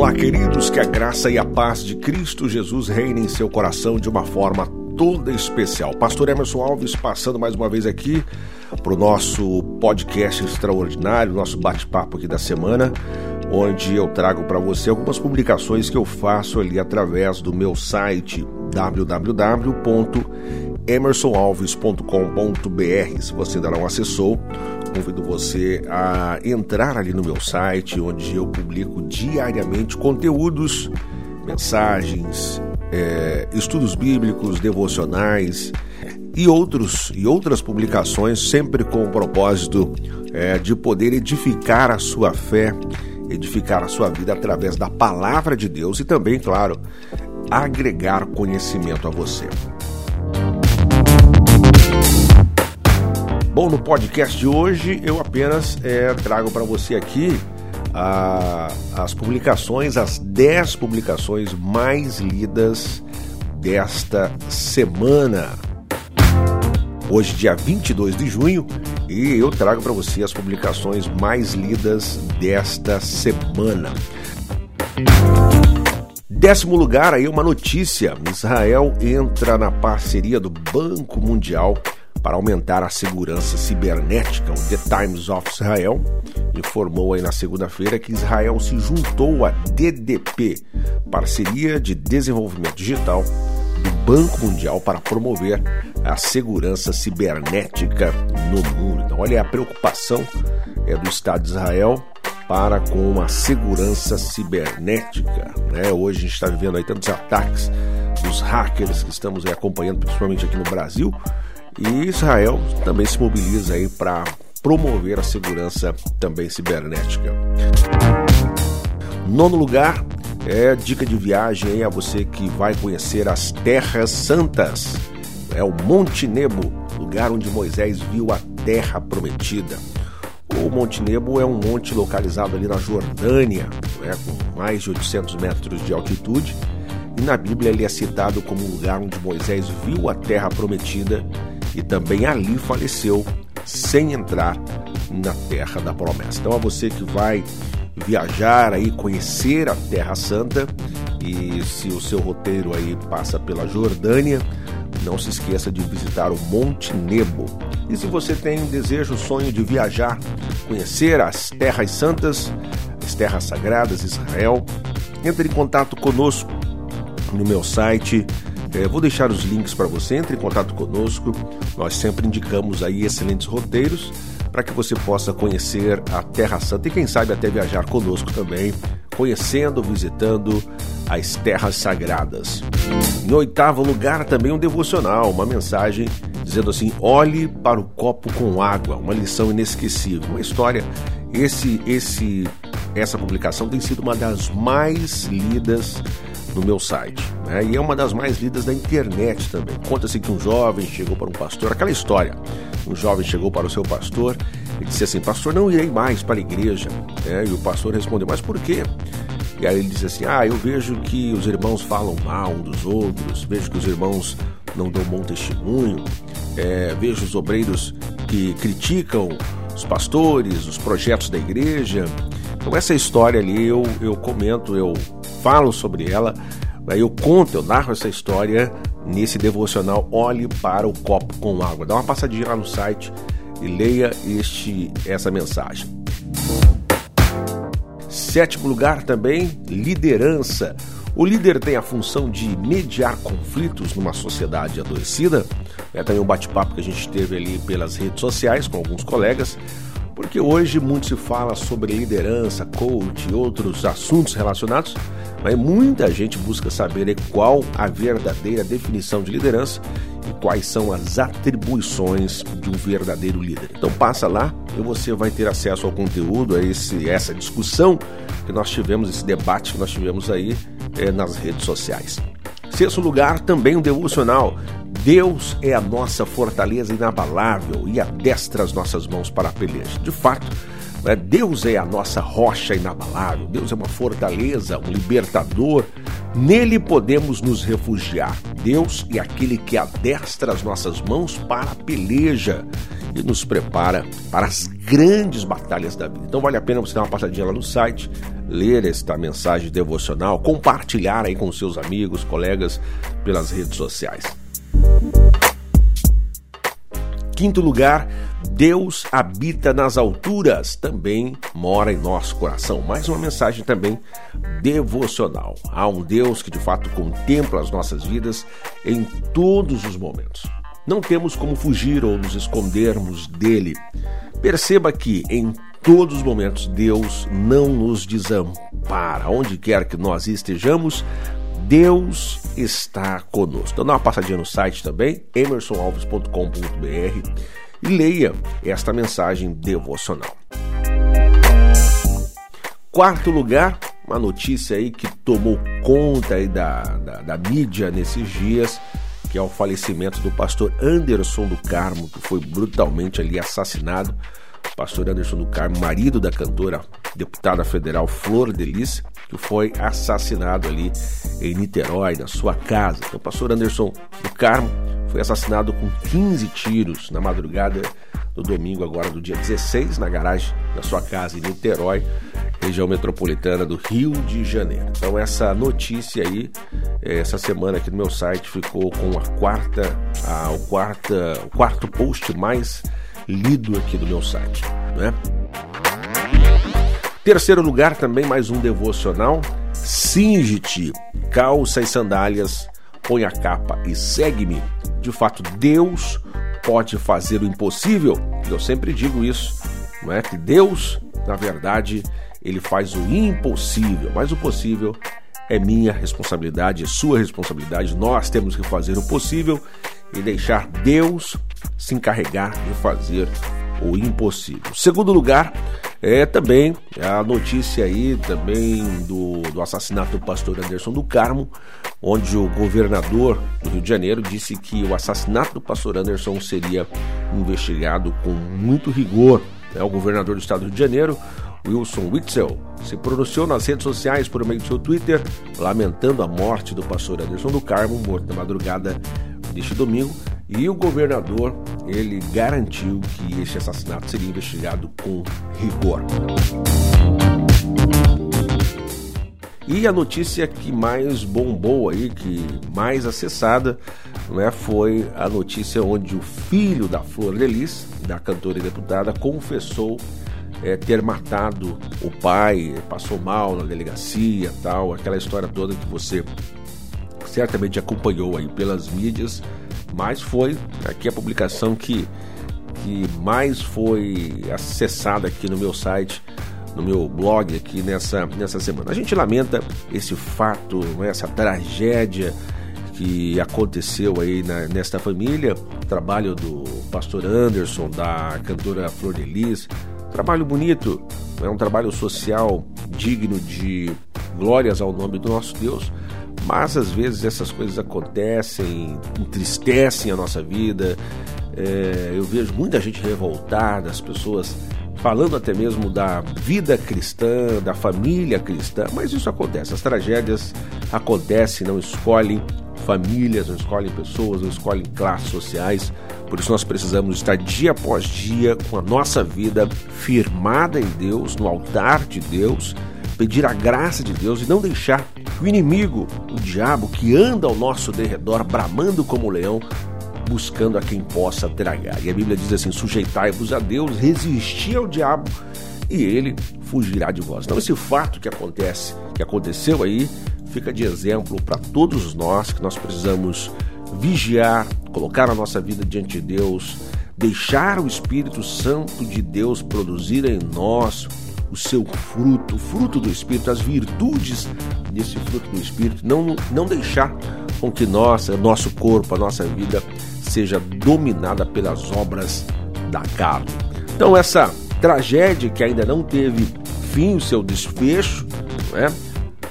Olá, queridos, que a graça e a paz de Cristo Jesus reinem em seu coração de uma forma toda especial. Pastor Emerson Alves passando mais uma vez aqui para o nosso podcast extraordinário, nosso bate-papo aqui da semana, onde eu trago para você algumas publicações que eu faço ali através do meu site www.emersonalves.com.br. Se você ainda não acessou, convido você a entrar ali no meu site, onde eu publico diariamente conteúdos, mensagens, é, estudos bíblicos, devocionais e outros e outras publicações, sempre com o propósito é, de poder edificar a sua fé, edificar a sua vida através da palavra de Deus e também, claro, agregar conhecimento a você. Bom, no podcast de hoje eu apenas é, trago para você aqui a, as publicações, as 10 publicações mais lidas desta semana. Hoje, dia 22 de junho, e eu trago para você as publicações mais lidas desta semana. Décimo lugar, aí uma notícia: Israel entra na parceria do Banco Mundial para aumentar a segurança cibernética. O The Times of Israel informou aí na segunda-feira que Israel se juntou à DDP, Parceria de Desenvolvimento Digital do Banco Mundial para promover a segurança cibernética no mundo. Então, olha a preocupação é do Estado de Israel para com a segurança cibernética. Né? Hoje a gente está vivendo aí tantos ataques dos hackers que estamos acompanhando, principalmente aqui no Brasil, e Israel também se mobiliza aí para promover a segurança também cibernética. Nono lugar é dica de viagem aí a você que vai conhecer as Terras Santas. É o Monte Nebo, lugar onde Moisés viu a Terra Prometida. O Monte Nebo é um monte localizado ali na Jordânia, né, com mais de 800 metros de altitude, e na Bíblia ele é citado como o lugar onde Moisés viu a Terra Prometida e também ali faleceu sem entrar na terra da promessa. Então a você que vai viajar aí, conhecer a Terra Santa e se o seu roteiro aí passa pela Jordânia, não se esqueça de visitar o Monte Nebo. E se você tem desejo, sonho de viajar, conhecer as Terras Santas, as Terras Sagradas, Israel, entre em contato conosco no meu site é, vou deixar os links para você, entre em contato conosco. Nós sempre indicamos aí excelentes roteiros para que você possa conhecer a Terra Santa e quem sabe até viajar conosco também, conhecendo, visitando as terras sagradas. Em oitavo lugar, também um devocional, uma mensagem dizendo assim: olhe para o copo com água, uma lição inesquecível, uma história. Esse, esse, essa publicação tem sido uma das mais lidas no meu site. Né? E é uma das mais lidas da internet também. Conta-se que um jovem chegou para um pastor, aquela história. Um jovem chegou para o seu pastor e disse assim: Pastor, não irei mais para a igreja. É, e o pastor respondeu: Mas por quê? E aí ele disse assim: Ah, eu vejo que os irmãos falam mal um dos outros, vejo que os irmãos não dão bom testemunho, é, vejo os obreiros que criticam os pastores, os projetos da igreja. Então, essa história ali eu, eu comento, eu falo sobre ela, eu conto, eu narro essa história nesse devocional Olhe para o Copo com Água. Dá uma passadinha lá no site e leia este, essa mensagem. Sétimo lugar também, liderança. O líder tem a função de mediar conflitos numa sociedade adoecida. É também um bate-papo que a gente teve ali pelas redes sociais com alguns colegas. Porque hoje muito se fala sobre liderança, coach e outros assuntos relacionados, mas muita gente busca saber qual a verdadeira definição de liderança e quais são as atribuições de um verdadeiro líder. Então passa lá e você vai ter acesso ao conteúdo, a esse, essa discussão que nós tivemos, esse debate que nós tivemos aí é, nas redes sociais. Sexto lugar, também um devocional Deus é a nossa fortaleza inabalável e adestra as nossas mãos para a peleja. De fato, Deus é a nossa rocha inabalável, Deus é uma fortaleza, um libertador. Nele podemos nos refugiar. Deus é aquele que adestra as nossas mãos para a peleja. e nos prepara para as grandes batalhas da vida. Então vale a pena você dar uma passadinha lá no site, ler esta mensagem devocional, compartilhar aí com seus amigos, colegas pelas redes sociais. Quinto lugar, Deus habita nas alturas, também mora em nosso coração. Mais uma mensagem também devocional. Há um Deus que de fato contempla as nossas vidas em todos os momentos. Não temos como fugir ou nos escondermos dele. Perceba que em todos os momentos Deus não nos desampara. Onde quer que nós estejamos, Deus está conosco. Então dá uma passadinha no site também, emersonalves.com.br e leia esta mensagem devocional. Quarto lugar, uma notícia aí que tomou conta aí da, da, da mídia nesses dias, que é o falecimento do pastor Anderson do Carmo, que foi brutalmente ali assassinado. Pastor Anderson do Carmo, marido da cantora deputada federal Flor Delis, que foi assassinado ali em Niterói, na sua casa. Então, pastor Anderson do Carmo foi assassinado com 15 tiros na madrugada do domingo, agora do dia 16, na garagem da sua casa em Niterói, região metropolitana do Rio de Janeiro. Então essa notícia aí, eh, essa semana aqui no meu site ficou com a quarta, a, o, quarta, o quarto post mais lido aqui do meu site, né? Terceiro lugar, também mais um devocional. Singe-te, calça e sandálias, põe a capa e segue-me de fato Deus pode fazer o impossível. Eu sempre digo isso, não é que Deus, na verdade, ele faz o impossível, mas o possível é minha responsabilidade, é sua responsabilidade. Nós temos que fazer o possível e deixar Deus se encarregar de fazer o impossível. Segundo lugar, é também a notícia aí também do, do assassinato do pastor Anderson do Carmo, onde o governador do Rio de Janeiro disse que o assassinato do pastor Anderson seria investigado com muito rigor. É o governador do estado do Rio de Janeiro, Wilson Witzel, se pronunciou nas redes sociais por meio do seu Twitter, lamentando a morte do pastor Anderson do Carmo, morto na madrugada deste domingo, e o governador ele garantiu que este assassinato seria investigado com rigor. E a notícia que mais bombou aí, que mais acessada, né, foi a notícia onde o filho da Flor Delis, da cantora e deputada, confessou é, ter matado o pai, passou mal na delegacia, tal, aquela história toda que você certamente acompanhou aí pelas mídias, mas foi aqui a publicação que, que mais foi acessada aqui no meu site, no meu blog aqui nessa, nessa semana. A gente lamenta esse fato, né, essa tragédia que aconteceu aí na, nesta família, trabalho do pastor Anderson, da cantora Flor de Lis, trabalho bonito, é um trabalho social digno de glórias ao nome do nosso Deus, mas às vezes essas coisas acontecem, entristecem a nossa vida. É, eu vejo muita gente revoltada, as pessoas falando até mesmo da vida cristã, da família cristã, mas isso acontece. As tragédias acontecem, não escolhem famílias, não escolhem pessoas, não escolhem classes sociais. Por isso nós precisamos estar dia após dia com a nossa vida firmada em Deus, no altar de Deus pedir a graça de Deus e não deixar que o inimigo, o diabo, que anda ao nosso derredor, bramando como leão, buscando a quem possa tragar. E a Bíblia diz assim: sujeitai-vos a Deus, resisti ao diabo e ele fugirá de vós. Então, esse fato que acontece, que aconteceu aí, fica de exemplo para todos nós que nós precisamos vigiar, colocar a nossa vida diante de Deus, deixar o Espírito Santo de Deus produzir em nós o seu fruto, o fruto do Espírito, as virtudes desse fruto do Espírito, não, não deixar com que nossa, nosso corpo, a nossa vida seja dominada pelas obras da carne. Então, essa tragédia que ainda não teve fim, o seu desfecho, não é?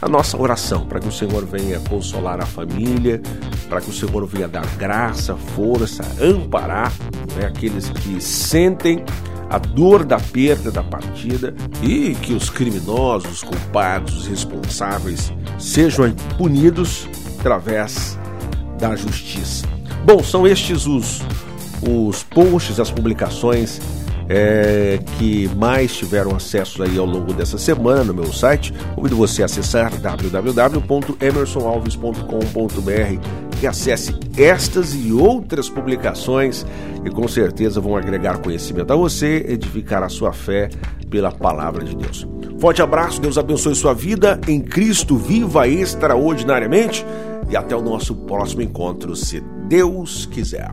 a nossa oração para que o Senhor venha consolar a família, para que o Senhor venha dar graça, força, amparar né, aqueles que sentem a dor da perda da partida e que os criminosos, culpados, os responsáveis sejam punidos através da justiça. Bom, são estes os os posts, as publicações é, que mais tiveram acesso aí ao longo dessa semana no meu site. Convido você a acessar www.emersonalves.com.br e acesse estas e outras publicações que com certeza vão agregar conhecimento a você, edificar a sua fé pela palavra de Deus. Forte abraço, Deus abençoe sua vida em Cristo, viva extraordinariamente e até o nosso próximo encontro, se Deus quiser.